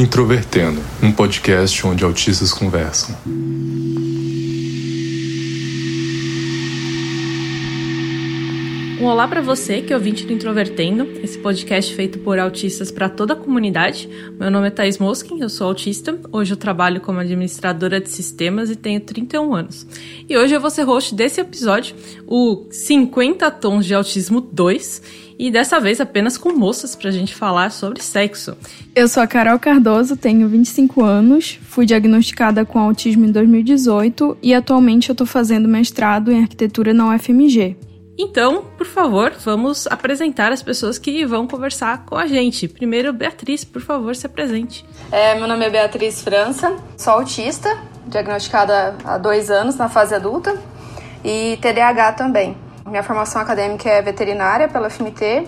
Introvertendo, um podcast onde autistas conversam. Um olá para você que é ouvinte do Introvertendo, esse podcast feito por autistas para toda a comunidade. Meu nome é Thais Moskin, eu sou autista. Hoje eu trabalho como administradora de sistemas e tenho 31 anos. E hoje eu vou ser host desse episódio, o 50 Tons de Autismo 2, e dessa vez apenas com moças para a gente falar sobre sexo. Eu sou a Carol Cardoso, tenho 25 anos, fui diagnosticada com autismo em 2018 e atualmente eu estou fazendo mestrado em arquitetura na UFMG. Então, por favor, vamos apresentar as pessoas que vão conversar com a gente. Primeiro, Beatriz, por favor, se apresente. É, meu nome é Beatriz França, sou autista, diagnosticada há dois anos na fase adulta e TDAH também. Minha formação acadêmica é veterinária pela FMT,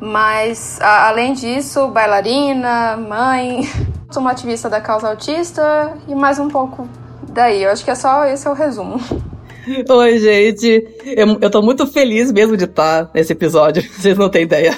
mas a, além disso, bailarina, mãe, sou uma ativista da causa autista e mais um pouco daí. Eu acho que é só esse é o resumo. Oi, gente. Eu, eu tô muito feliz mesmo de estar nesse episódio, vocês não têm ideia.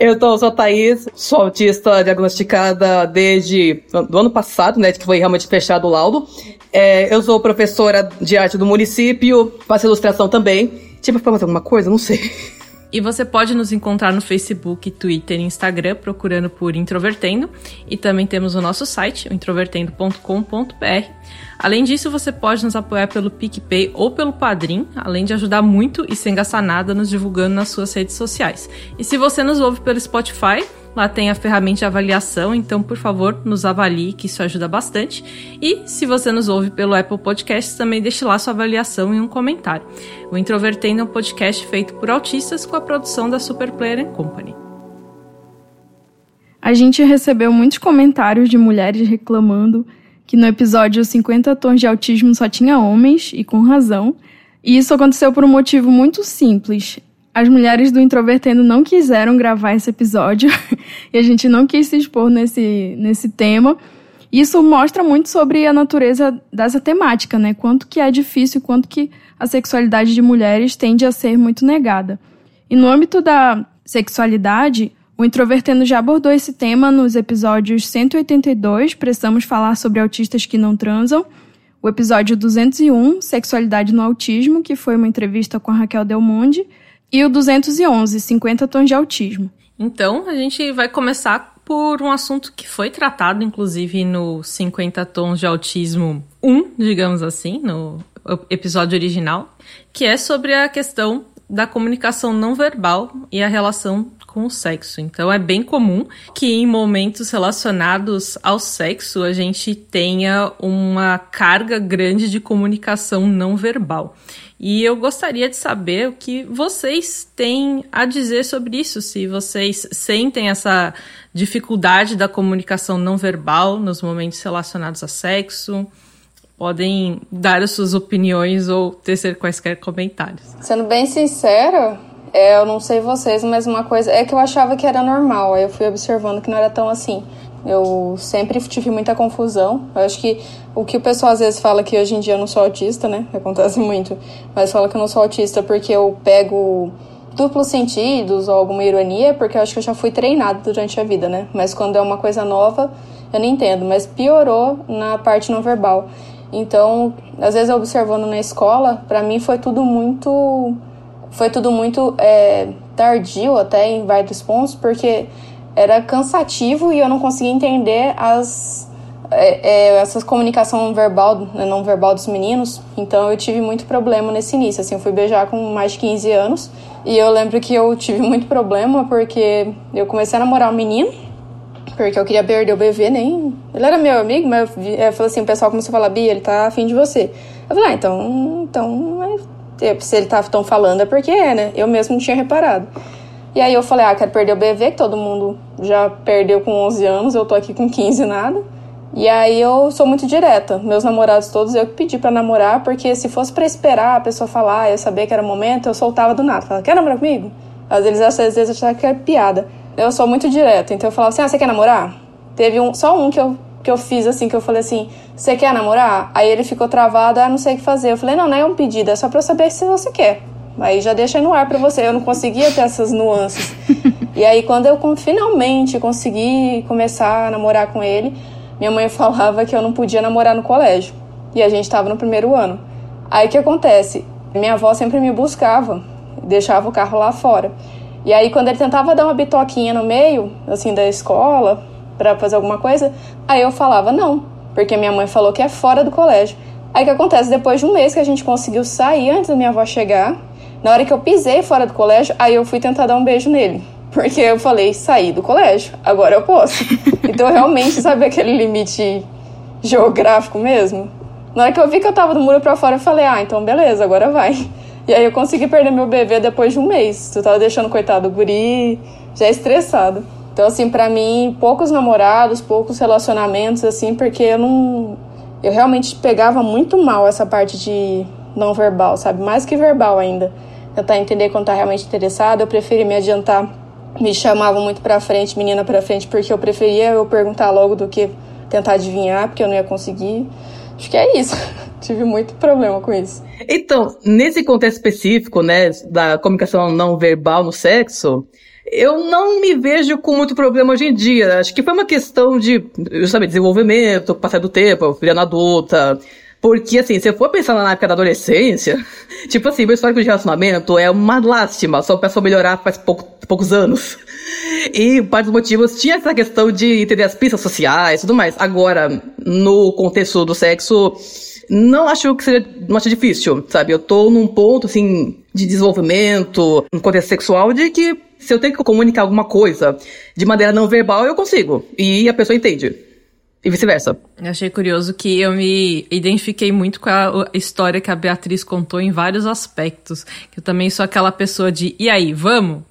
Eu tô, sou a Thaís, sou autista diagnosticada desde do ano passado, né, que foi realmente fechado o laudo. É, eu sou professora de arte do município, faço ilustração também. Tipo, pra fazer alguma coisa? Não sei. E você pode nos encontrar no Facebook, Twitter e Instagram procurando por Introvertendo. E também temos o nosso site, introvertendo.com.br. Além disso, você pode nos apoiar pelo PicPay ou pelo Padrim, além de ajudar muito e sem gastar nada nos divulgando nas suas redes sociais. E se você nos ouve pelo Spotify, Lá tem a ferramenta de avaliação, então por favor nos avalie, que isso ajuda bastante. E se você nos ouve pelo Apple Podcasts, também deixe lá sua avaliação e um comentário. O Introvertendo é um podcast feito por autistas com a produção da Super Player Company. A gente recebeu muitos comentários de mulheres reclamando que no episódio 50 Tons de Autismo só tinha homens, e com razão. E isso aconteceu por um motivo muito simples. As mulheres do Introvertendo não quiseram gravar esse episódio e a gente não quis se expor nesse, nesse tema. Isso mostra muito sobre a natureza dessa temática, né? Quanto que é difícil, quanto que a sexualidade de mulheres tende a ser muito negada. E no âmbito da sexualidade, o Introvertendo já abordou esse tema nos episódios 182, Precisamos Falar sobre Autistas que Não Transam, o episódio 201, Sexualidade no Autismo, que foi uma entrevista com a Raquel Del Monde, e o 211, 50 Tons de Autismo. Então, a gente vai começar por um assunto que foi tratado, inclusive, no 50 Tons de Autismo 1, digamos assim, no episódio original, que é sobre a questão da comunicação não verbal e a relação com o sexo. Então é bem comum que em momentos relacionados ao sexo a gente tenha uma carga grande de comunicação não verbal. E eu gostaria de saber o que vocês têm a dizer sobre isso, se vocês sentem essa dificuldade da comunicação não verbal nos momentos relacionados a sexo. Podem dar as suas opiniões ou tecer quaisquer comentários. Sendo bem sincera, é, eu não sei vocês, mas uma coisa é que eu achava que era normal, aí eu fui observando que não era tão assim. Eu sempre tive muita confusão. Eu acho que o que o pessoal às vezes fala que hoje em dia eu não sou autista, né? Acontece muito. Mas fala que eu não sou autista porque eu pego duplos sentidos ou alguma ironia, porque eu acho que eu já fui treinado durante a vida, né? Mas quando é uma coisa nova, eu não entendo. Mas piorou na parte não verbal. Então, às vezes observando na escola, para mim foi tudo muito foi tudo muito é, tardio até em vários pontos, porque era cansativo e eu não conseguia entender as é, é, essa comunicação verbal, né, não verbal dos meninos. Então eu tive muito problema nesse início. Assim, eu fui beijar com mais de 15 anos e eu lembro que eu tive muito problema porque eu comecei a namorar um menino porque eu queria perder o bebê, nem. Ele era meu amigo, mas eu, eu falei assim: o pessoal começou a falar, Bia, ele tá afim de você. Eu falei, ah, então. então se ele tá tão falando é porque é, né? Eu mesmo não tinha reparado. E aí eu falei, ah, quero perder o bebê, que todo mundo já perdeu com 11 anos, eu tô aqui com 15 nada. E aí eu sou muito direta. Meus namorados todos eu pedi para namorar, porque se fosse para esperar a pessoa falar, eu saber que era o momento, eu soltava do nada. Falava, quer namorar comigo? Às vezes, às vezes achavam que era piada. Eu sou muito direta, então eu falava assim, ah, você quer namorar? Teve um, só um que eu que eu fiz assim, que eu falei assim, você quer namorar? Aí ele ficou travado, ah, não sei o que fazer. Eu falei, não, não é um pedido, é só pra eu saber se você quer. Aí já deixa no ar pra você. Eu não conseguia ter essas nuances. E aí, quando eu finalmente consegui começar a namorar com ele, minha mãe falava que eu não podia namorar no colégio. E a gente estava no primeiro ano. Aí o que acontece? Minha avó sempre me buscava, deixava o carro lá fora. E aí, quando ele tentava dar uma bitoquinha no meio, assim, da escola, para fazer alguma coisa, aí eu falava não, porque minha mãe falou que é fora do colégio. Aí o que acontece? Depois de um mês que a gente conseguiu sair antes da minha avó chegar, na hora que eu pisei fora do colégio, aí eu fui tentar dar um beijo nele. Porque eu falei, saí do colégio, agora eu posso. então realmente, sabe aquele limite geográfico mesmo? Na hora que eu vi que eu tava do muro pra fora, eu falei, ah, então beleza, agora vai. E aí eu consegui perder meu bebê depois de um mês. Tu tava deixando, coitado, o guri já estressado. Então, assim, para mim, poucos namorados, poucos relacionamentos, assim, porque eu não. Eu realmente pegava muito mal essa parte de não verbal, sabe? Mais que verbal ainda. Tentar entender quando tá realmente interessado. Eu preferi me adiantar. Me chamavam muito pra frente, menina pra frente, porque eu preferia eu perguntar logo do que tentar adivinhar, porque eu não ia conseguir. Acho que é isso. Tive muito problema com isso. Então, nesse contexto específico, né, da comunicação não verbal no sexo, eu não me vejo com muito problema hoje em dia. Acho que foi uma questão de, sabe, desenvolvimento, passar do tempo, virando adulta. Porque, assim, se eu for pensar na época da adolescência, tipo assim, meu histórico de relacionamento é uma lástima, só peço melhorar faz pouco, poucos anos. E parte dos motivos tinha essa questão de entender as pistas sociais e tudo mais. Agora, no contexto do sexo, não acho que seja, não acho difícil, sabe? Eu tô num ponto, assim, de desenvolvimento, no contexto sexual, de que se eu tenho que comunicar alguma coisa de maneira não verbal, eu consigo. E a pessoa entende. E vice-versa. Achei curioso que eu me identifiquei muito com a história que a Beatriz contou em vários aspectos. Que eu também sou aquela pessoa de, e aí, vamos?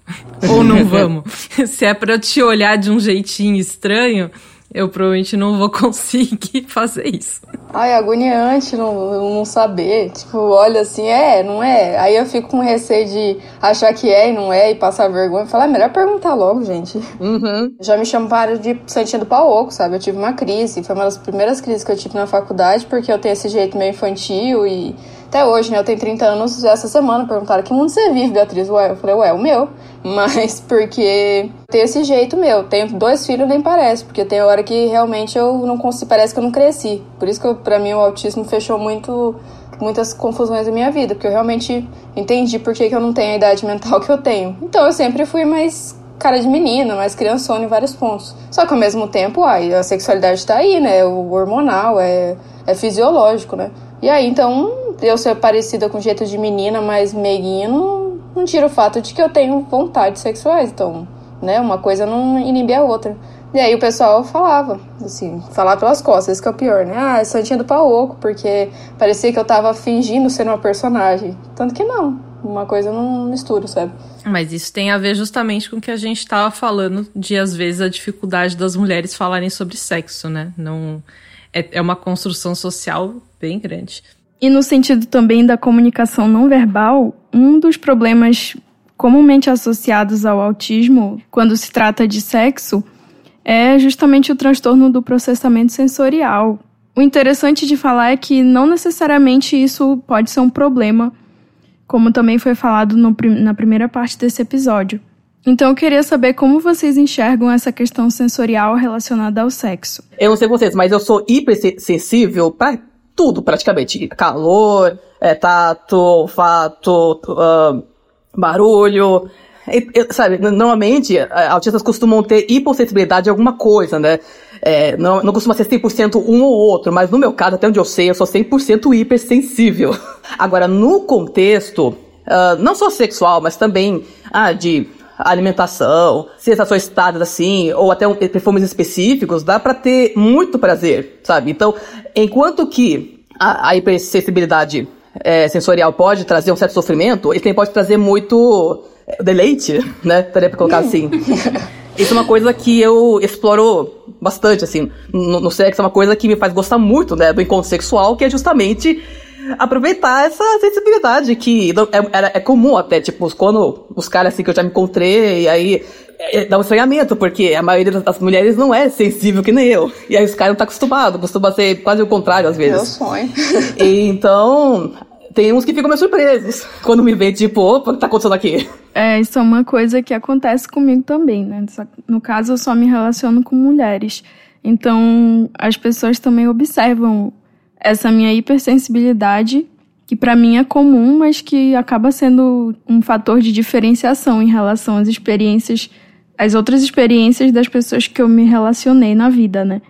Ou não vamos? Se é pra eu te olhar de um jeitinho estranho, eu provavelmente não vou conseguir fazer isso. Ai, agoniante não, não saber. Tipo, olha assim, é, não é. Aí eu fico com receio de achar que é e não é e passar vergonha. Falar, é melhor perguntar logo, gente. Uhum. Já me chamaram de Santinha do Pau Oco, sabe? Eu tive uma crise. Foi uma das primeiras crises que eu tive na faculdade, porque eu tenho esse jeito meio infantil e até hoje, né? Eu tenho 30 anos, essa semana perguntaram que mundo você vive, Beatriz? Ué, eu falei, ué, o meu. Mas porque tem esse jeito meu. Tenho dois filhos, nem parece, porque tem hora que realmente eu não consigo, parece que eu não cresci. Por isso que eu, pra mim o autismo fechou muito muitas confusões da minha vida, porque eu realmente entendi por que, que eu não tenho a idade mental que eu tenho. Então eu sempre fui mais cara de menina, mais criançona em vários pontos. Só que ao mesmo tempo, ai, a sexualidade tá aí, né? O hormonal, é, é fisiológico, né? E aí, então, eu ser parecida com jeito de menina, mas meiguinha, não, tira o fato de que eu tenho vontades sexuais. Então, né, uma coisa não inibe a outra. E aí o pessoal falava, assim, falar pelas costas, isso que é o pior, né? Ah, é Santinha do Pau Oco, porque parecia que eu tava fingindo ser uma personagem. Tanto que não, uma coisa não mistura, sabe? Mas isso tem a ver justamente com o que a gente tava falando de, às vezes, a dificuldade das mulheres falarem sobre sexo, né? Não é, é uma construção social bem grande. E no sentido também da comunicação não verbal, um dos problemas comumente associados ao autismo, quando se trata de sexo, é justamente o transtorno do processamento sensorial. O interessante de falar é que não necessariamente isso pode ser um problema, como também foi falado no, na primeira parte desse episódio. Então eu queria saber como vocês enxergam essa questão sensorial relacionada ao sexo. Eu não sei vocês, mas eu sou hipersensível para tudo praticamente. Calor, é, tato, olfato, uh, barulho. E, sabe, normalmente autistas costumam ter hipossensibilidade a alguma coisa, né? É, não, não costuma ser 100% um ou outro, mas no meu caso, até onde eu sei, eu sou 100% hipersensível. Agora, no contexto, uh, não só sexual, mas também ah, de alimentação, sensações estadas assim, ou até um, perfumes específicos, dá para ter muito prazer, sabe? Então, enquanto que a, a hipersensibilidade é, sensorial pode trazer um certo sofrimento, ele também pode trazer muito é, deleite, né? Teria pra colocar assim. Isso é uma coisa que eu exploro bastante, assim, no, no sexo, é uma coisa que me faz gostar muito, né, do encontro sexual, que é justamente aproveitar essa sensibilidade que é, é, comum até, tipo, quando os caras assim que eu já me encontrei, e aí é, dá um estranhamento, porque a maioria das mulheres não é sensível que nem eu. E aí os caras não tá acostumado, costuma ser quase o contrário às vezes. Meu sonho. E, então, tem uns que ficam meio surpresos quando me vê, tipo, opa, o que tá acontecendo aqui? É, isso é uma coisa que acontece comigo também, né? No caso, eu só me relaciono com mulheres. Então, as pessoas também observam essa minha hipersensibilidade, que para mim é comum, mas que acaba sendo um fator de diferenciação em relação às experiências, às outras experiências das pessoas que eu me relacionei na vida, né?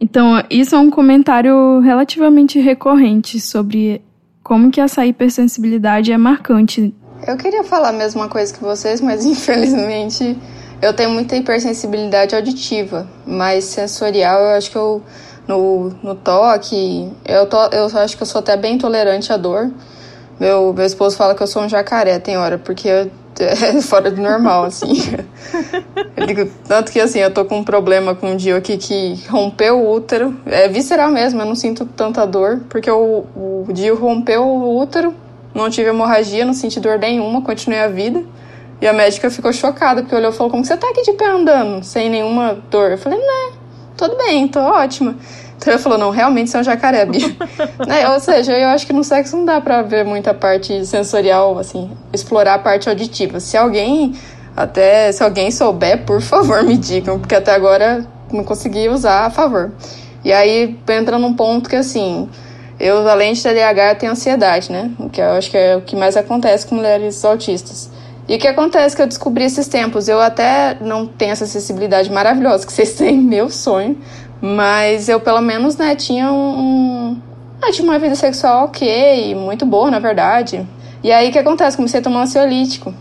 Então, isso é um comentário relativamente recorrente sobre como que essa hipersensibilidade é marcante. Eu queria falar a mesma coisa que vocês, mas infelizmente eu tenho muita hipersensibilidade auditiva, mas sensorial eu acho que eu no, no toque, eu, to, eu acho que eu sou até bem tolerante à dor. Meu, meu esposo fala que eu sou um jacaré, tem hora, porque eu, é fora do normal, assim. digo, tanto que, assim, eu tô com um problema com um dia aqui que rompeu o útero. É visceral mesmo, eu não sinto tanta dor, porque o, o Dio rompeu o útero, não tive hemorragia, não senti dor nenhuma, continuei a vida. E a médica ficou chocada, porque olhou e falou, como você tá aqui de pé andando, sem nenhuma dor? Eu falei, né, tudo bem, tô ótima. Então ele falou, não, realmente você é um jacaré, Bia. né? Ou seja, eu acho que no sexo não dá pra ver muita parte sensorial, assim, explorar a parte auditiva. Se alguém, até, se alguém souber, por favor, me digam, porque até agora não consegui usar a favor. E aí entra num ponto que, assim, eu, além de TDAH, tenho ansiedade, né? Que eu acho que é o que mais acontece com mulheres autistas. E o que acontece que eu descobri esses tempos? Eu até não tenho essa acessibilidade maravilhosa que vocês têm, meu sonho, mas eu pelo menos, né, tinha um. ah, tinha uma vida sexual ok, muito boa, na verdade. E aí o que acontece? Comecei a tomar ansiolítico.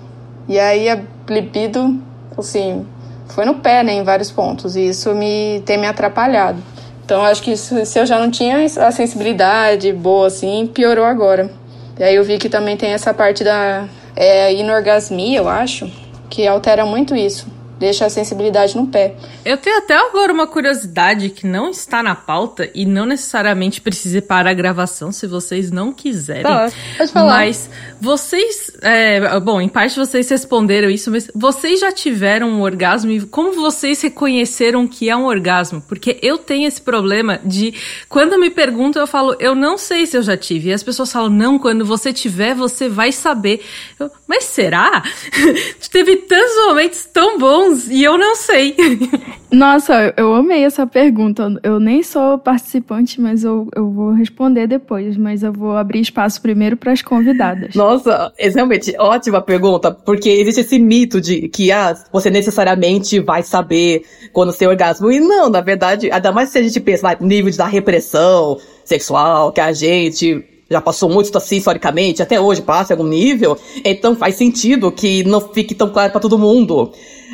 E aí a libido, assim, foi no pé, né, em vários pontos. E isso me tem me atrapalhado. Então acho que isso, se eu já não tinha a sensibilidade boa, assim, piorou agora. E aí eu vi que também tem essa parte da é, inorgasmia, eu acho, que altera muito isso deixa a sensibilidade no pé. Eu tenho até agora uma curiosidade que não está na pauta e não necessariamente precisa para a gravação se vocês não quiserem. Tá, pode falar. Mas vocês, é, bom, em parte vocês responderam isso, mas vocês já tiveram um orgasmo e como vocês reconheceram que é um orgasmo? Porque eu tenho esse problema de quando me perguntam eu falo, eu não sei se eu já tive. E as pessoas falam, não, quando você tiver você vai saber. Eu, mas será? Teve tantos momentos tão bons e eu não sei. Nossa, eu amei essa pergunta. Eu nem sou participante, mas eu, eu vou responder depois. Mas eu vou abrir espaço primeiro para as convidadas. Nossa, é realmente ótima pergunta, porque existe esse mito de que ah, você necessariamente vai saber quando tem orgasmo. E não, na verdade, ainda mais se a gente pensa no nível da repressão sexual que a gente já passou muito assim historicamente, até hoje passa em algum nível, então faz sentido que não fique tão claro para todo mundo.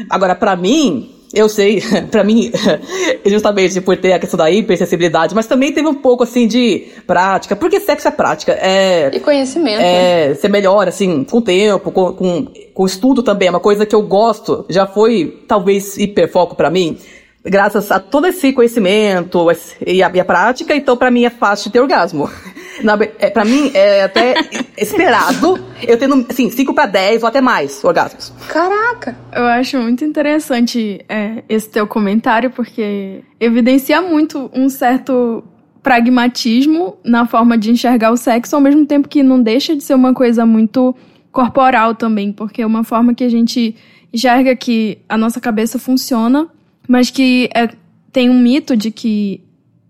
Agora, para mim, eu sei, para mim, justamente por ter a questão da hipersensibilidade, mas também teve um pouco assim de prática, porque sexo é prática. É, e conhecimento. É, né? você melhora, assim, com o tempo, com, com, com estudo também, é uma coisa que eu gosto, já foi talvez hiperfoco para mim graças a todo esse conhecimento e a, e a prática, então para mim é fácil ter orgasmo. Na, é, para mim é até esperado eu tendo, assim, 5 para 10 ou até mais orgasmos. Caraca! Eu acho muito interessante é, esse teu comentário, porque evidencia muito um certo pragmatismo na forma de enxergar o sexo, ao mesmo tempo que não deixa de ser uma coisa muito corporal também, porque é uma forma que a gente enxerga que a nossa cabeça funciona mas que é, tem um mito de que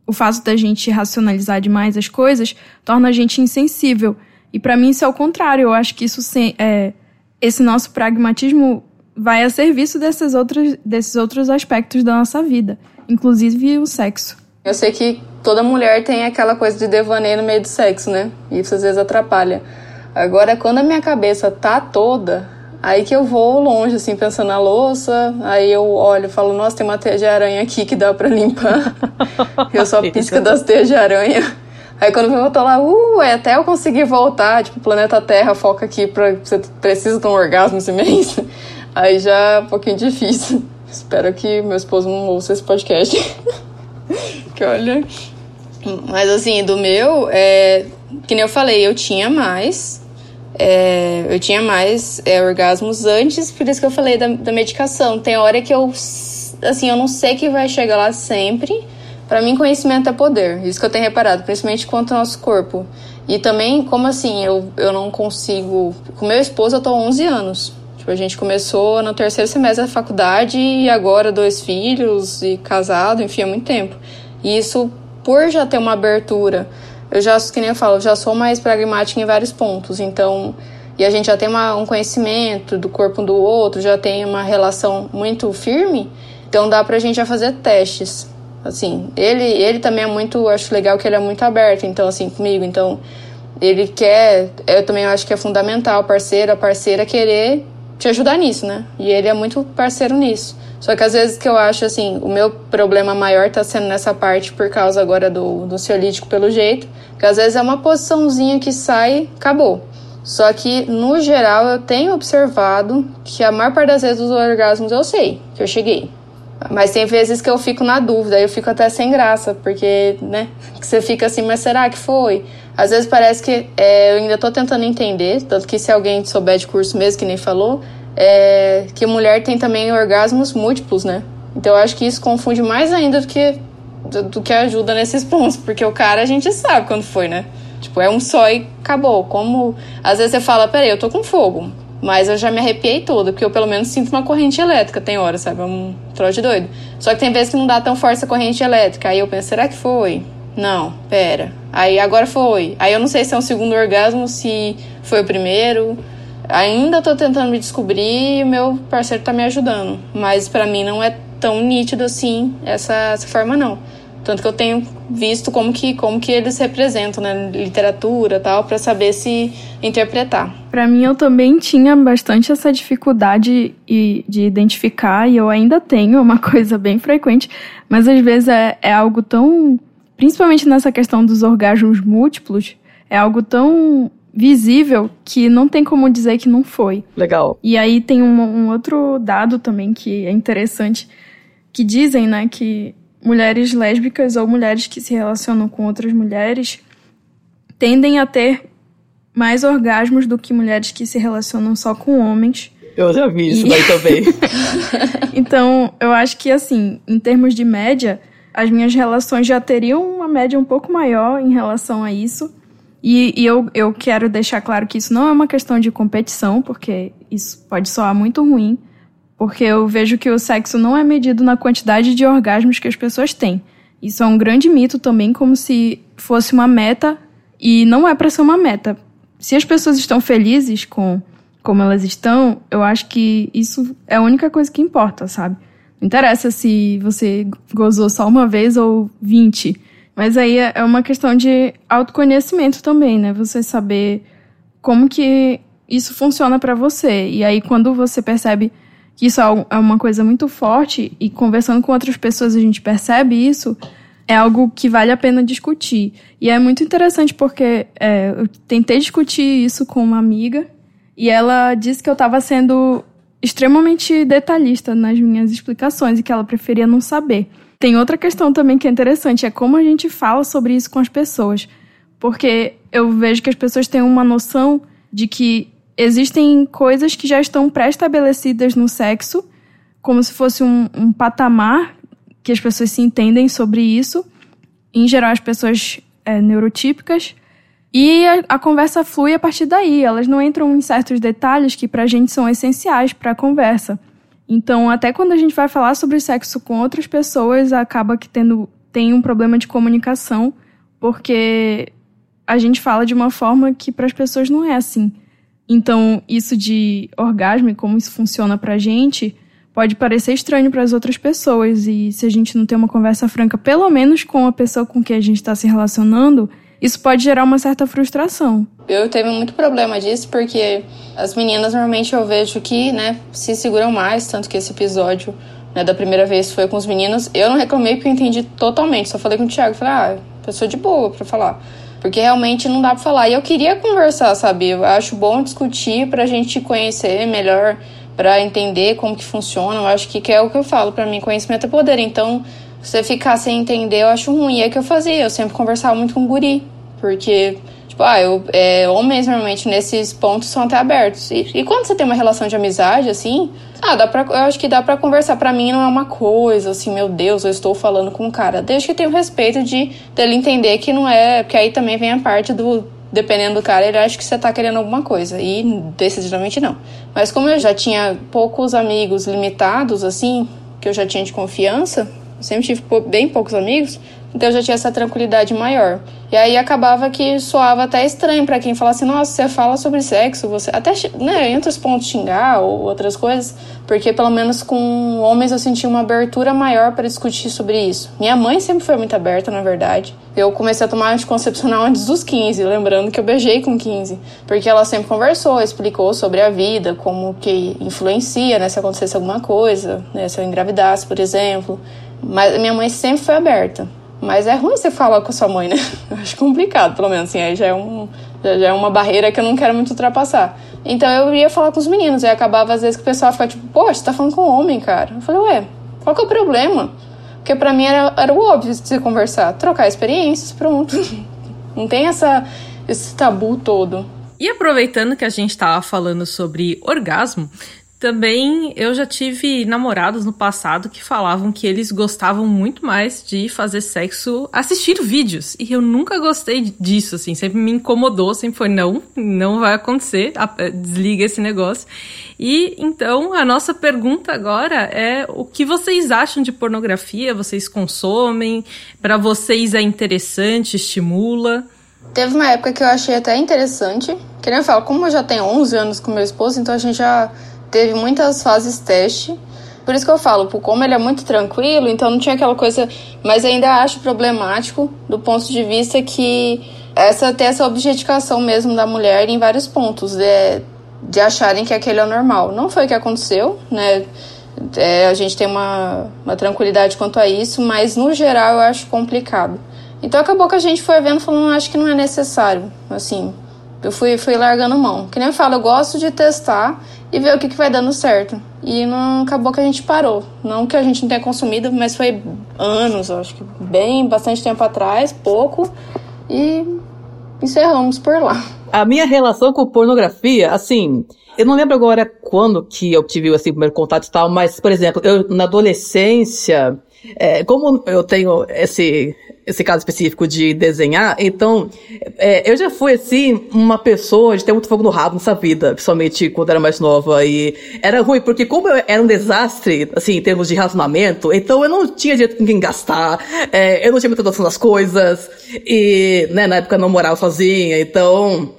o fato da gente racionalizar demais as coisas torna a gente insensível. E para mim isso é o contrário. Eu acho que isso é, esse nosso pragmatismo vai a serviço desses outros, desses outros aspectos da nossa vida, inclusive o sexo. Eu sei que toda mulher tem aquela coisa de devaneio no meio do sexo, né? E isso às vezes atrapalha. Agora, quando a minha cabeça tá toda Aí que eu vou longe, assim, pensando na louça. Aí eu olho e falo, nossa, tem uma teia de aranha aqui que dá pra limpar. eu só pisca das teias de aranha. Aí quando eu tô lá, uh, é até eu conseguir voltar, tipo, planeta Terra foca aqui pra. Você precisa de um orgasmo esse mês. Aí já é um pouquinho difícil. Espero que meu esposo não ouça esse podcast. que olha. Mas assim, do meu, é. Que nem eu falei, eu tinha mais. É, eu tinha mais é, orgasmos antes, por isso que eu falei da, da medicação. Tem hora que eu, assim, eu não sei que vai chegar lá sempre. Para mim, conhecimento é poder. Isso que eu tenho reparado, principalmente quanto ao nosso corpo. E também, como assim, eu, eu não consigo. Com meu esposo, eu tô há 11 anos. Tipo, a gente começou no terceiro semestre da faculdade e agora dois filhos e casado, enfim, há muito tempo. E isso, por já ter uma abertura, eu já, que nem eu falo, eu já sou mais pragmática em vários pontos. Então, e a gente já tem uma, um conhecimento do corpo do outro, já tem uma relação muito firme, então dá pra gente já fazer testes. Assim, ele, ele também é muito, acho legal que ele é muito aberto, então, assim, comigo. Então, ele quer, eu também acho que é fundamental, parceiro, a parceira querer te ajudar nisso, né? E ele é muito parceiro nisso. Só que às vezes que eu acho, assim, o meu problema maior tá sendo nessa parte por causa agora do, do ciolítico, pelo jeito. Que às vezes é uma posiçãozinha que sai, acabou. Só que, no geral, eu tenho observado que a maior parte das vezes os orgasmos eu sei que eu cheguei. Mas tem vezes que eu fico na dúvida, eu fico até sem graça, porque, né, que você fica assim, mas será que foi? Às vezes parece que é, eu ainda tô tentando entender, tanto que se alguém souber de curso mesmo, que nem falou, é, que mulher tem também orgasmos múltiplos, né? Então eu acho que isso confunde mais ainda do que, do, do que ajuda nesses pontos, porque o cara a gente sabe quando foi, né? Tipo, é um só e acabou. Como às vezes você fala, peraí, eu tô com fogo. Mas eu já me arrepiei toda, porque eu pelo menos sinto uma corrente elétrica, tem hora, sabe? É um troço doido. Só que tem vezes que não dá tão forte essa corrente elétrica. Aí eu penso, será que foi? Não, pera. Aí agora foi. Aí eu não sei se é um segundo orgasmo, se foi o primeiro. Ainda tô tentando me descobrir e o meu parceiro tá me ajudando. Mas para mim não é tão nítido assim essa, essa forma, não. Tanto que eu tenho visto como que, como que eles representam, né, literatura tal, para saber se interpretar. Para mim, eu também tinha bastante essa dificuldade de identificar, e eu ainda tenho, uma coisa bem frequente, mas às vezes é, é algo tão. Principalmente nessa questão dos orgasmos múltiplos, é algo tão visível que não tem como dizer que não foi. Legal. E aí tem um, um outro dado também que é interessante, que dizem, né, que mulheres lésbicas ou mulheres que se relacionam com outras mulheres tendem a ter mais orgasmos do que mulheres que se relacionam só com homens. Eu já vi isso e... daí também. então, eu acho que, assim, em termos de média, as minhas relações já teriam uma média um pouco maior em relação a isso. E, e eu, eu quero deixar claro que isso não é uma questão de competição, porque isso pode soar muito ruim porque eu vejo que o sexo não é medido na quantidade de orgasmos que as pessoas têm. Isso é um grande mito também, como se fosse uma meta, e não é para ser uma meta. Se as pessoas estão felizes com como elas estão, eu acho que isso é a única coisa que importa, sabe? Não interessa se você gozou só uma vez ou 20. Mas aí é, é uma questão de autoconhecimento também, né? Você saber como que isso funciona para você. E aí quando você percebe que isso é, é uma coisa muito forte e conversando com outras pessoas a gente percebe isso, é algo que vale a pena discutir. E é muito interessante porque é, eu tentei discutir isso com uma amiga e ela disse que eu estava sendo extremamente detalhista nas minhas explicações e que ela preferia não saber. Tem outra questão também que é interessante, é como a gente fala sobre isso com as pessoas. Porque eu vejo que as pessoas têm uma noção de que existem coisas que já estão pré-estabelecidas no sexo, como se fosse um, um, patamar que as pessoas se entendem sobre isso. Em geral, as pessoas é, neurotípicas. E a, a, conversa flui a partir daí. Elas não entram em certos detalhes que pra gente são essenciais para a conversa. Então, até quando a gente vai falar sobre sexo com outras pessoas, acaba que tendo, tem um problema de comunicação, porque a gente fala de uma forma que para as pessoas não é assim. Então, isso de orgasmo e como isso funciona pra gente pode parecer estranho para as outras pessoas. E se a gente não tem uma conversa franca, pelo menos com a pessoa com quem a gente está se relacionando, isso pode gerar uma certa frustração. Eu teve muito problema disso porque as meninas normalmente eu vejo que, né, se seguram mais, tanto que esse episódio né, da primeira vez foi com os meninos. Eu não reclamei porque eu entendi totalmente, só falei com o Thiago, falei, ah, pessoa de boa para falar. Porque realmente não dá pra falar. E eu queria conversar, sabe? Eu acho bom discutir pra gente conhecer melhor, pra entender como que funciona. Eu acho que, que é o que eu falo. Pra mim, conhecimento é poder. Então, você ficar sem entender, eu acho ruim. E é que eu fazia. Eu sempre conversava muito com o guri. Porque Tipo, ah, eu, é, homens normalmente nesses pontos são até abertos. E, e, quando você tem uma relação de amizade, assim, ah, dá pra, eu acho que dá pra conversar. Pra mim não é uma coisa, assim, meu Deus, eu estou falando com o cara. Desde que tenha o respeito de dele entender que não é. Porque aí também vem a parte do dependendo do cara, ele acha que você tá querendo alguma coisa. E decididamente não. Mas como eu já tinha poucos amigos limitados, assim, que eu já tinha de confiança, sempre tive bem poucos amigos, então eu já tinha essa tranquilidade maior. E aí acabava que soava até estranho para quem falasse, nossa, você fala sobre sexo, você. Até, né, entre os pontos xingar ou outras coisas, porque pelo menos com homens eu senti uma abertura maior para discutir sobre isso. Minha mãe sempre foi muito aberta, na verdade. Eu comecei a tomar anticoncepcional antes dos 15, lembrando que eu beijei com 15. Porque ela sempre conversou, explicou sobre a vida, como que influencia, né, se acontecesse alguma coisa, né, se eu engravidasse, por exemplo. Mas minha mãe sempre foi aberta. Mas é ruim você falar com sua mãe, né? Eu acho complicado, pelo menos, assim, aí já é, um, já, já, é uma barreira que eu não quero muito ultrapassar. Então eu ia falar com os meninos, e acabava às vezes que o pessoal ficava tipo, poxa, você tá falando com um homem, cara. Eu falei, ué, qual que é o problema? Porque pra mim era, era o óbvio de se conversar, trocar experiências, pronto. Não tem essa, esse tabu todo. E aproveitando que a gente tava falando sobre orgasmo, também eu já tive namorados no passado que falavam que eles gostavam muito mais de fazer sexo assistindo vídeos. E eu nunca gostei disso, assim, sempre me incomodou, sempre foi não, não vai acontecer, desliga esse negócio. E então a nossa pergunta agora é o que vocês acham de pornografia? Vocês consomem? Para vocês é interessante, estimula? Teve uma época que eu achei até interessante. Que nem eu falo, como eu já tenho 11 anos com meu esposo, então a gente já teve muitas fases teste. Por isso que eu falo, como ele é muito tranquilo, então não tinha aquela coisa. Mas ainda acho problemático do ponto de vista que essa tem essa objetificação mesmo da mulher em vários pontos, de, de acharem que aquele é o normal. Não foi o que aconteceu, né? É, a gente tem uma, uma tranquilidade quanto a isso, mas no geral eu acho complicado. Então acabou que a gente foi vendo falando, acho que não é necessário, assim. Eu fui, fui largando mão. Que nem eu falo, eu gosto de testar e ver o que, que vai dando certo. E não acabou que a gente parou. Não que a gente não tenha consumido, mas foi anos, acho que bem, bastante tempo atrás, pouco. E encerramos por lá. A minha relação com pornografia, assim, eu não lembro agora quando que eu tive assim, o primeiro contato e tal, mas, por exemplo, eu na adolescência, é, como eu tenho esse, esse caso específico de desenhar, então, é, eu já fui, assim, uma pessoa de ter muito fogo no rabo nessa vida, principalmente quando era mais nova, e era ruim, porque como eu era um desastre, assim, em termos de relacionamento, então eu não tinha jeito com quem gastar, é, eu não tinha muita noção das coisas, e, né, na época eu não morava sozinha, então,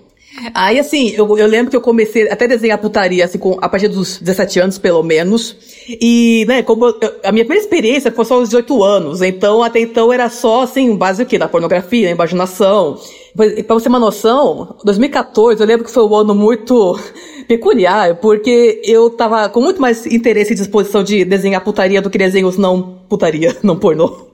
Aí, assim, eu, eu lembro que eu comecei até a desenhar putaria, assim, com, a partir dos 17 anos, pelo menos. E, né, como eu, a minha primeira experiência foi só aos 18 anos. Então, até então era só, assim, base o quê? Da pornografia, imaginação. Pra você ter uma noção, 2014, eu lembro que foi um ano muito peculiar, porque eu tava com muito mais interesse e disposição de desenhar putaria do que desenhos não putaria, não pornô.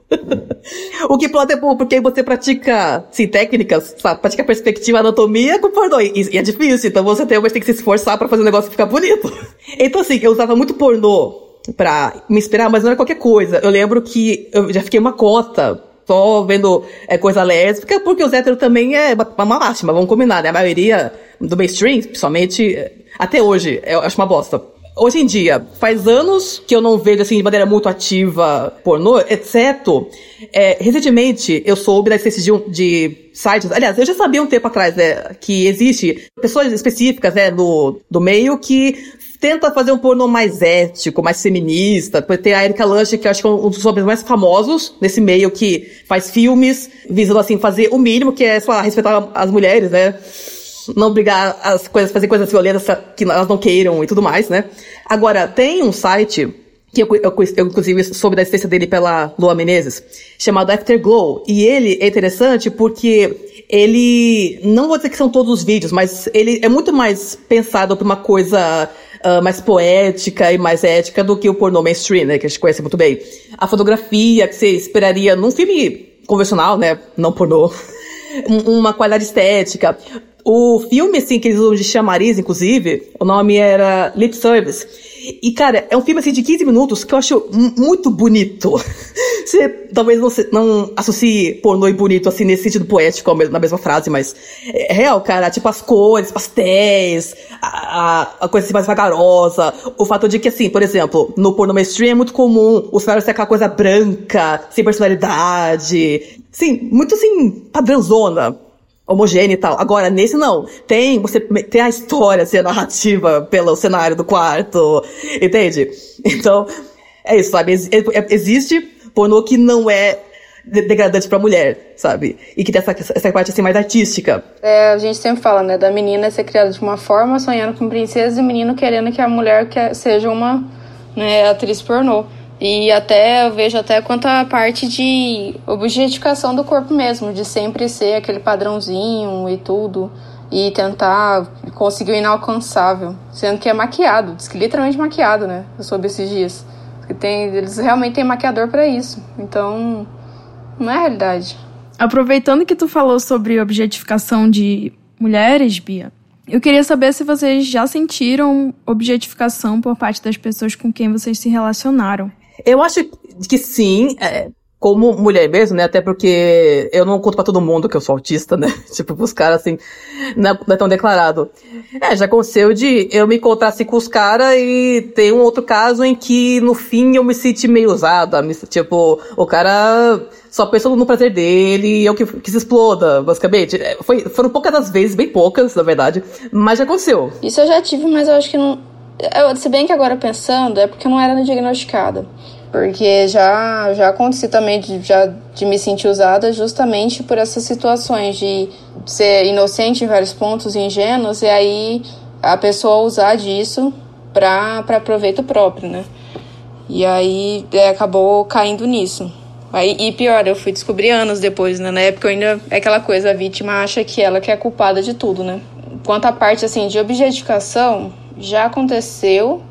o que pode é bom, porque você pratica, sim, técnicas, sabe? Pratica perspectiva, anatomia com pornô. E, e, é difícil, então você tem, tem que se esforçar para fazer o negócio ficar bonito. Então, assim, eu usava muito pornô pra me inspirar, mas não era qualquer coisa. Eu lembro que eu já fiquei uma cota só vendo é, coisa lésbica, porque os héteros também é uma lástima, vamos combinar, né? A maioria do mainstream, principalmente, até hoje, eu acho uma bosta. Hoje em dia, faz anos que eu não vejo, assim, de maneira muito ativa pornô, exceto, é, recentemente eu soube da existência de, de sites, aliás, eu já sabia um tempo atrás, né, que existe pessoas específicas, né, do, do meio que tenta fazer um pornô mais ético, mais feminista. Tem a Erika Lush, que eu acho que é um dos homens mais famosos nesse meio, que faz filmes visando, assim, fazer o mínimo, que é, lá, respeitar as mulheres, né? Não obrigar as coisas, fazer coisas violentas que elas não queiram e tudo mais, né? Agora, tem um site que eu, eu, eu, inclusive soube da existência dele pela Lua Menezes, chamado Afterglow. E ele é interessante porque ele, não vou dizer que são todos os vídeos, mas ele é muito mais pensado para uma coisa uh, mais poética e mais ética do que o pornô mainstream, né, que a gente conhece muito bem. A fotografia que você esperaria num filme convencional, né, não pornô, uma qualidade estética. O filme, assim, que eles usam de chamariz, inclusive, o nome era Lip Service. E, cara, é um filme, assim, de 15 minutos que eu acho muito bonito. Você talvez não, não associe pornô e bonito, assim, nesse sentido poético, na mesma frase, mas é real, cara. Tipo, as cores, pastéis, a, a coisa assim, mais vagarosa. O fato de que, assim, por exemplo, no pornô mainstream é muito comum os caras ser aquela coisa branca, sem personalidade. Sim, muito, assim, padrãozona homogêneo e tal. Agora, nesse não. Tem, você tem a história, assim, a narrativa pelo cenário do quarto, entende? Então, é isso, sabe? Ex existe pornô que não é degradante pra mulher, sabe? E que tem essa, essa parte assim mais artística. É, a gente sempre fala, né, da menina ser criada de uma forma, sonhando com princesa, e o menino querendo que a mulher que seja uma né, atriz pornô. E até eu vejo até quanto a parte de objetificação do corpo mesmo, de sempre ser aquele padrãozinho e tudo, e tentar conseguir o inalcançável, sendo que é maquiado, diz que literalmente maquiado, né? Sobre esses dias. Tem, eles realmente têm maquiador para isso. Então, não é realidade. Aproveitando que tu falou sobre objetificação de mulheres, Bia, eu queria saber se vocês já sentiram objetificação por parte das pessoas com quem vocês se relacionaram. Eu acho que sim, é, como mulher mesmo, né? Até porque eu não conto pra todo mundo que eu sou autista, né? tipo, os caras assim, não é, não é, tão declarado. É, já aconteceu de eu me encontrar assim com os caras e tem um outro caso em que no fim eu me senti meio usada. Tipo, o cara só pensou no prazer dele e eu que, que se exploda, basicamente. É, foi, foram poucas das vezes, bem poucas, na verdade, mas já aconteceu. Isso eu já tive, mas eu acho que não. Eu, se bem que agora pensando, é porque eu não era diagnosticada. Porque já, já aconteceu também de, já, de me sentir usada justamente por essas situações de ser inocente em vários pontos, ingênuos, e aí a pessoa usar disso para proveito próprio, né? E aí é, acabou caindo nisso. Aí, e pior, eu fui descobrir anos depois, né? Na época eu ainda é aquela coisa, a vítima acha que ela que é culpada de tudo, né? Quanto à parte assim de objetificação, já aconteceu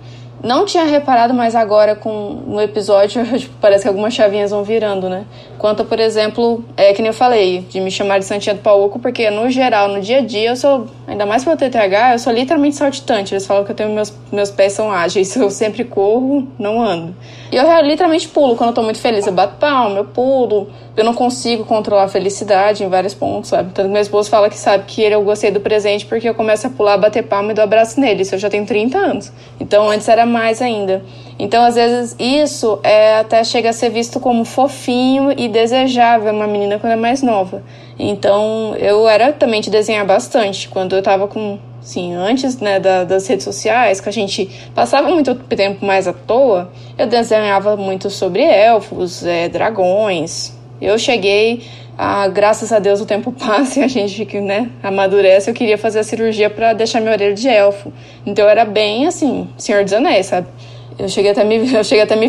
não tinha reparado, mas agora com no episódio tipo, parece que algumas chavinhas vão virando, né? Quanto, por exemplo, é que nem eu falei, de me chamar de Santinha do Pauco, porque no geral, no dia a dia, eu sou, ainda mais pelo TTH, eu sou literalmente saltitante. Eles falam que eu tenho meus, meus pés são ágeis, eu sempre corro, não ando. E eu literalmente pulo quando eu tô muito feliz. Eu bato palma, eu pulo. Eu não consigo controlar a felicidade em vários pontos, sabe? Tanto meu esposo fala que sabe que eu gostei do presente porque eu começo a pular, bater palma e dou abraço nele. Isso eu já tenho 30 anos. Então antes era mais ainda. Então, às vezes, isso é, até chega a ser visto como fofinho e desejável uma menina quando é mais nova. Então, eu era também de desenhar bastante. Quando eu tava com, assim, antes né, da, das redes sociais, que a gente passava muito tempo mais à toa, eu desenhava muito sobre elfos, é, dragões. Eu cheguei a, graças a Deus, o tempo passa e a gente né, amadurece. Eu queria fazer a cirurgia para deixar minha orelha de elfo. Então, eu era bem, assim, Senhor dos Anéis, sabe? Eu cheguei até me, eu cheguei até me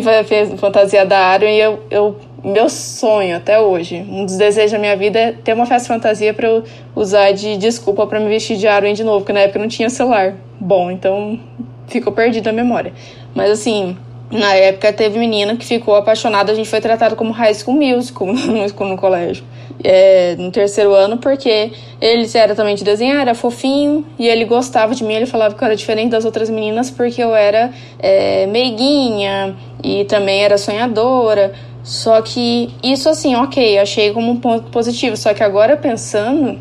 fantasia da Arwen e eu, eu, meu sonho até hoje, um dos desejos da minha vida é ter uma festa fantasia para eu usar de desculpa para me vestir de Arwen de novo, porque na época não tinha celular. Bom, então ficou perdido a memória. Mas assim, na época teve menina que ficou apaixonada, a gente foi tratado como high school musical no, no colégio é, no terceiro ano, porque ele era também de desenhar, era fofinho, e ele gostava de mim, ele falava que eu era diferente das outras meninas porque eu era é, meiguinha e também era sonhadora. Só que isso assim, ok, achei como um ponto positivo. Só que agora pensando,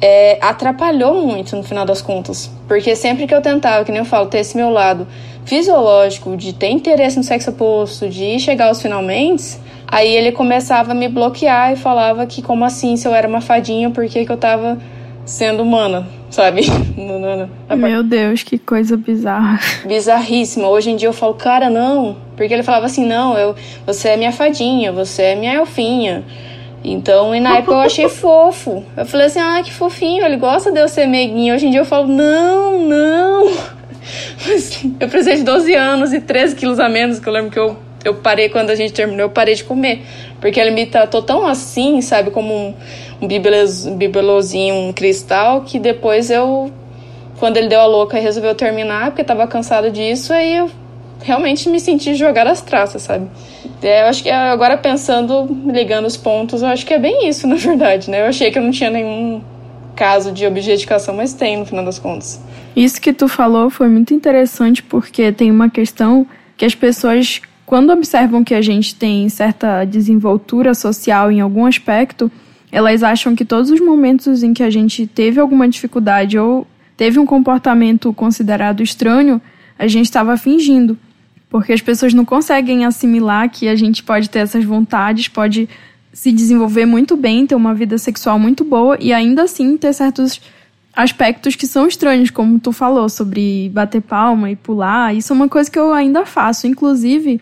é, atrapalhou muito no final das contas. Porque sempre que eu tentava, que nem eu falo, ter esse meu lado fisiológico, de ter interesse no sexo oposto, de chegar aos finalmente, Aí ele começava a me bloquear e falava que como assim, se eu era uma fadinha, por que, que eu tava sendo humana, sabe? Meu Deus, que coisa bizarra. Bizarríssima. Hoje em dia eu falo, cara, não. Porque ele falava assim, não, eu, você é minha fadinha, você é minha elfinha. Então, e na época eu achei fofo. Eu falei assim, ah, que fofinho, ele gosta de eu ser meiguinha. Hoje em dia eu falo, não, não. eu precisei de 12 anos e 13 quilos a menos, que eu lembro que eu eu parei quando a gente terminou, eu parei de comer. Porque ele me tratou tão assim, sabe, como um, um bibelozinho, cristal, que depois eu, quando ele deu a louca e resolveu terminar, porque tava cansado disso, aí eu realmente me senti jogar as traças, sabe? É, eu acho que agora pensando, ligando os pontos, eu acho que é bem isso, na verdade, né? Eu achei que eu não tinha nenhum caso de objetificação, mas tem no final das contas. Isso que tu falou foi muito interessante porque tem uma questão que as pessoas quando observam que a gente tem certa desenvoltura social em algum aspecto, elas acham que todos os momentos em que a gente teve alguma dificuldade ou teve um comportamento considerado estranho, a gente estava fingindo. Porque as pessoas não conseguem assimilar que a gente pode ter essas vontades, pode se desenvolver muito bem, ter uma vida sexual muito boa e ainda assim ter certos aspectos que são estranhos, como tu falou, sobre bater palma e pular. Isso é uma coisa que eu ainda faço. Inclusive,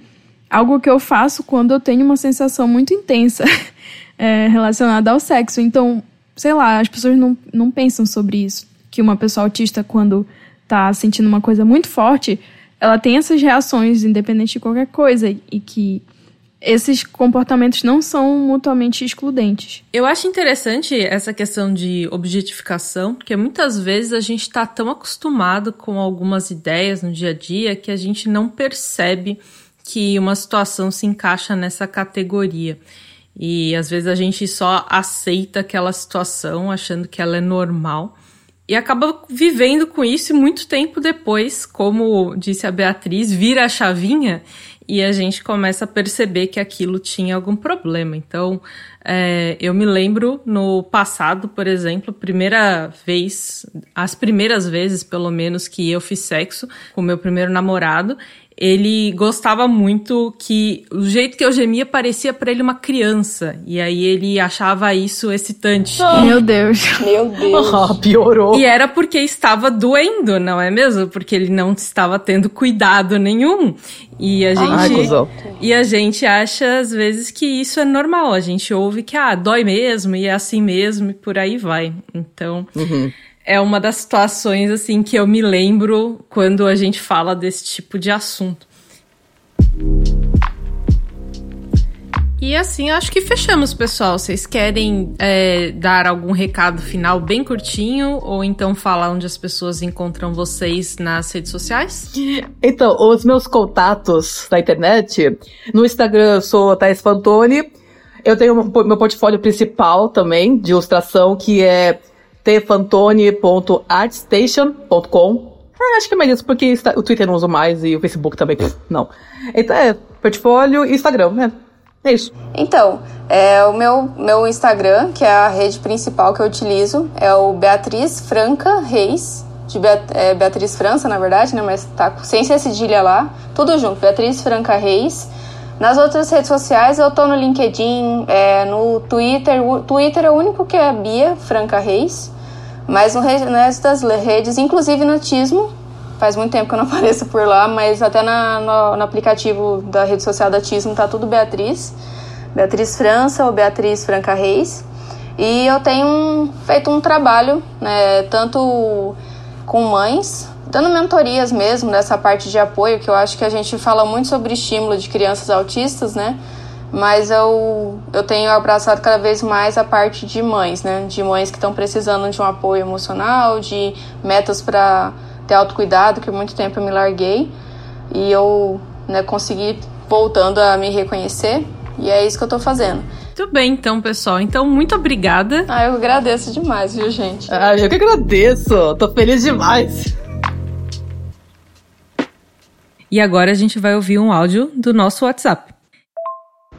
algo que eu faço quando eu tenho uma sensação muito intensa é, relacionada ao sexo. Então, sei lá, as pessoas não, não pensam sobre isso. Que uma pessoa autista, quando tá sentindo uma coisa muito forte, ela tem essas reações, independente de qualquer coisa, e que esses comportamentos não são mutuamente excludentes. Eu acho interessante essa questão de objetificação, porque muitas vezes a gente está tão acostumado com algumas ideias no dia a dia que a gente não percebe que uma situação se encaixa nessa categoria. E às vezes a gente só aceita aquela situação achando que ela é normal e acaba vivendo com isso e muito tempo depois, como disse a Beatriz, vira a chavinha e a gente começa a perceber que aquilo tinha algum problema. Então, é, eu me lembro no passado, por exemplo, primeira vez, as primeiras vezes, pelo menos, que eu fiz sexo com meu primeiro namorado, ele gostava muito que o jeito que eu gemia parecia para ele uma criança. E aí ele achava isso excitante. Oh. Meu Deus. Meu Deus. Oh, piorou. E era porque estava doendo, não é mesmo? Porque ele não estava tendo cuidado nenhum. E a gente Ai, e a gente acha às vezes que isso é normal. A gente ouve que ah, dói mesmo e é assim mesmo e por aí vai. Então, uhum é uma das situações assim que eu me lembro quando a gente fala desse tipo de assunto. E assim, acho que fechamos, pessoal. Vocês querem é, dar algum recado final bem curtinho? Ou então falar onde as pessoas encontram vocês nas redes sociais? Então, os meus contatos na internet, no Instagram eu sou Thais Fantoni. Eu tenho meu portfólio principal também, de ilustração, que é tfantone.artstation.com. Ah, acho que é mais isso, porque o Twitter não uso mais e o Facebook também. Não. Então é portfólio e Instagram, né? É isso. Então, é, o meu, meu Instagram, que é a rede principal que eu utilizo, é o Beatriz Franca Reis, de Beat, é, Beatriz França, na verdade, né? Mas tá sem ser cedilha lá. Tudo junto, Beatriz Franca Reis. Nas outras redes sociais eu tô no LinkedIn, é, no Twitter. O Twitter é o único que é Bia Franca Reis. Mas no resto das redes, inclusive no Tismo, faz muito tempo que eu não apareço por lá, mas até na, no, no, aplicativo da rede social da Tismo tá tudo Beatriz. Beatriz França ou Beatriz Franca Reis. E eu tenho feito um trabalho, né, tanto com mães dando mentorias mesmo nessa parte de apoio, que eu acho que a gente fala muito sobre estímulo de crianças autistas, né? Mas eu, eu tenho abraçado cada vez mais a parte de mães, né? De mães que estão precisando de um apoio emocional, de metas para ter autocuidado, que muito tempo eu me larguei. E eu né, consegui voltando a me reconhecer. E é isso que eu tô fazendo. Muito bem, então, pessoal. Então, muito obrigada. Ah, eu agradeço demais, viu, gente? Ah, eu que agradeço. Tô feliz demais. E agora a gente vai ouvir um áudio do nosso WhatsApp.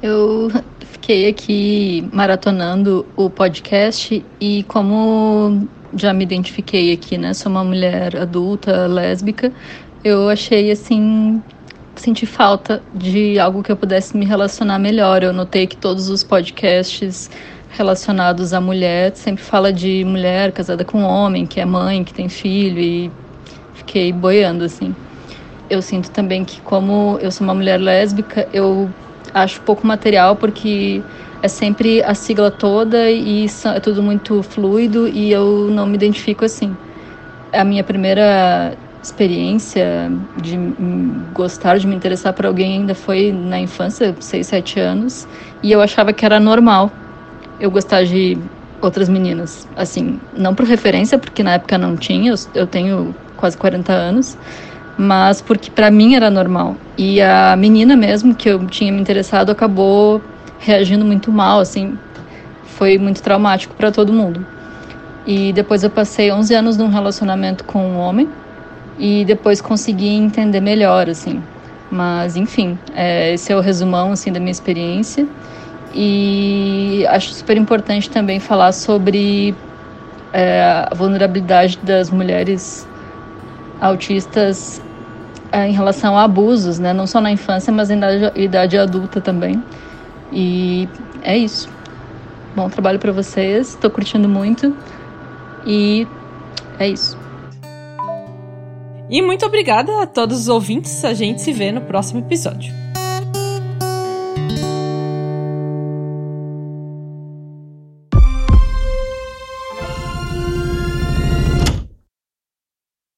Eu fiquei aqui maratonando o podcast e como já me identifiquei aqui, né? Sou uma mulher adulta, lésbica. Eu achei assim senti falta de algo que eu pudesse me relacionar melhor. Eu notei que todos os podcasts relacionados à mulher sempre fala de mulher casada com homem, que é mãe, que tem filho e fiquei boiando assim eu sinto também que como eu sou uma mulher lésbica, eu acho pouco material porque é sempre a sigla toda e é tudo muito fluido e eu não me identifico assim. A minha primeira experiência de gostar, de me interessar por alguém ainda foi na infância, 6, 7 anos, e eu achava que era normal eu gostar de outras meninas. Assim, não por referência, porque na época não tinha, eu tenho quase 40 anos, mas porque para mim era normal. E a menina mesmo que eu tinha me interessado acabou reagindo muito mal, assim, foi muito traumático para todo mundo. E depois eu passei 11 anos num relacionamento com um homem e depois consegui entender melhor, assim. Mas enfim, é, esse é o resumão assim da minha experiência. E acho super importante também falar sobre é, a vulnerabilidade das mulheres autistas é, em relação a abusos, né? Não só na infância, mas na idade, idade adulta também. E é isso. Bom trabalho para vocês, tô curtindo muito. E é isso. E muito obrigada a todos os ouvintes. A gente se vê no próximo episódio.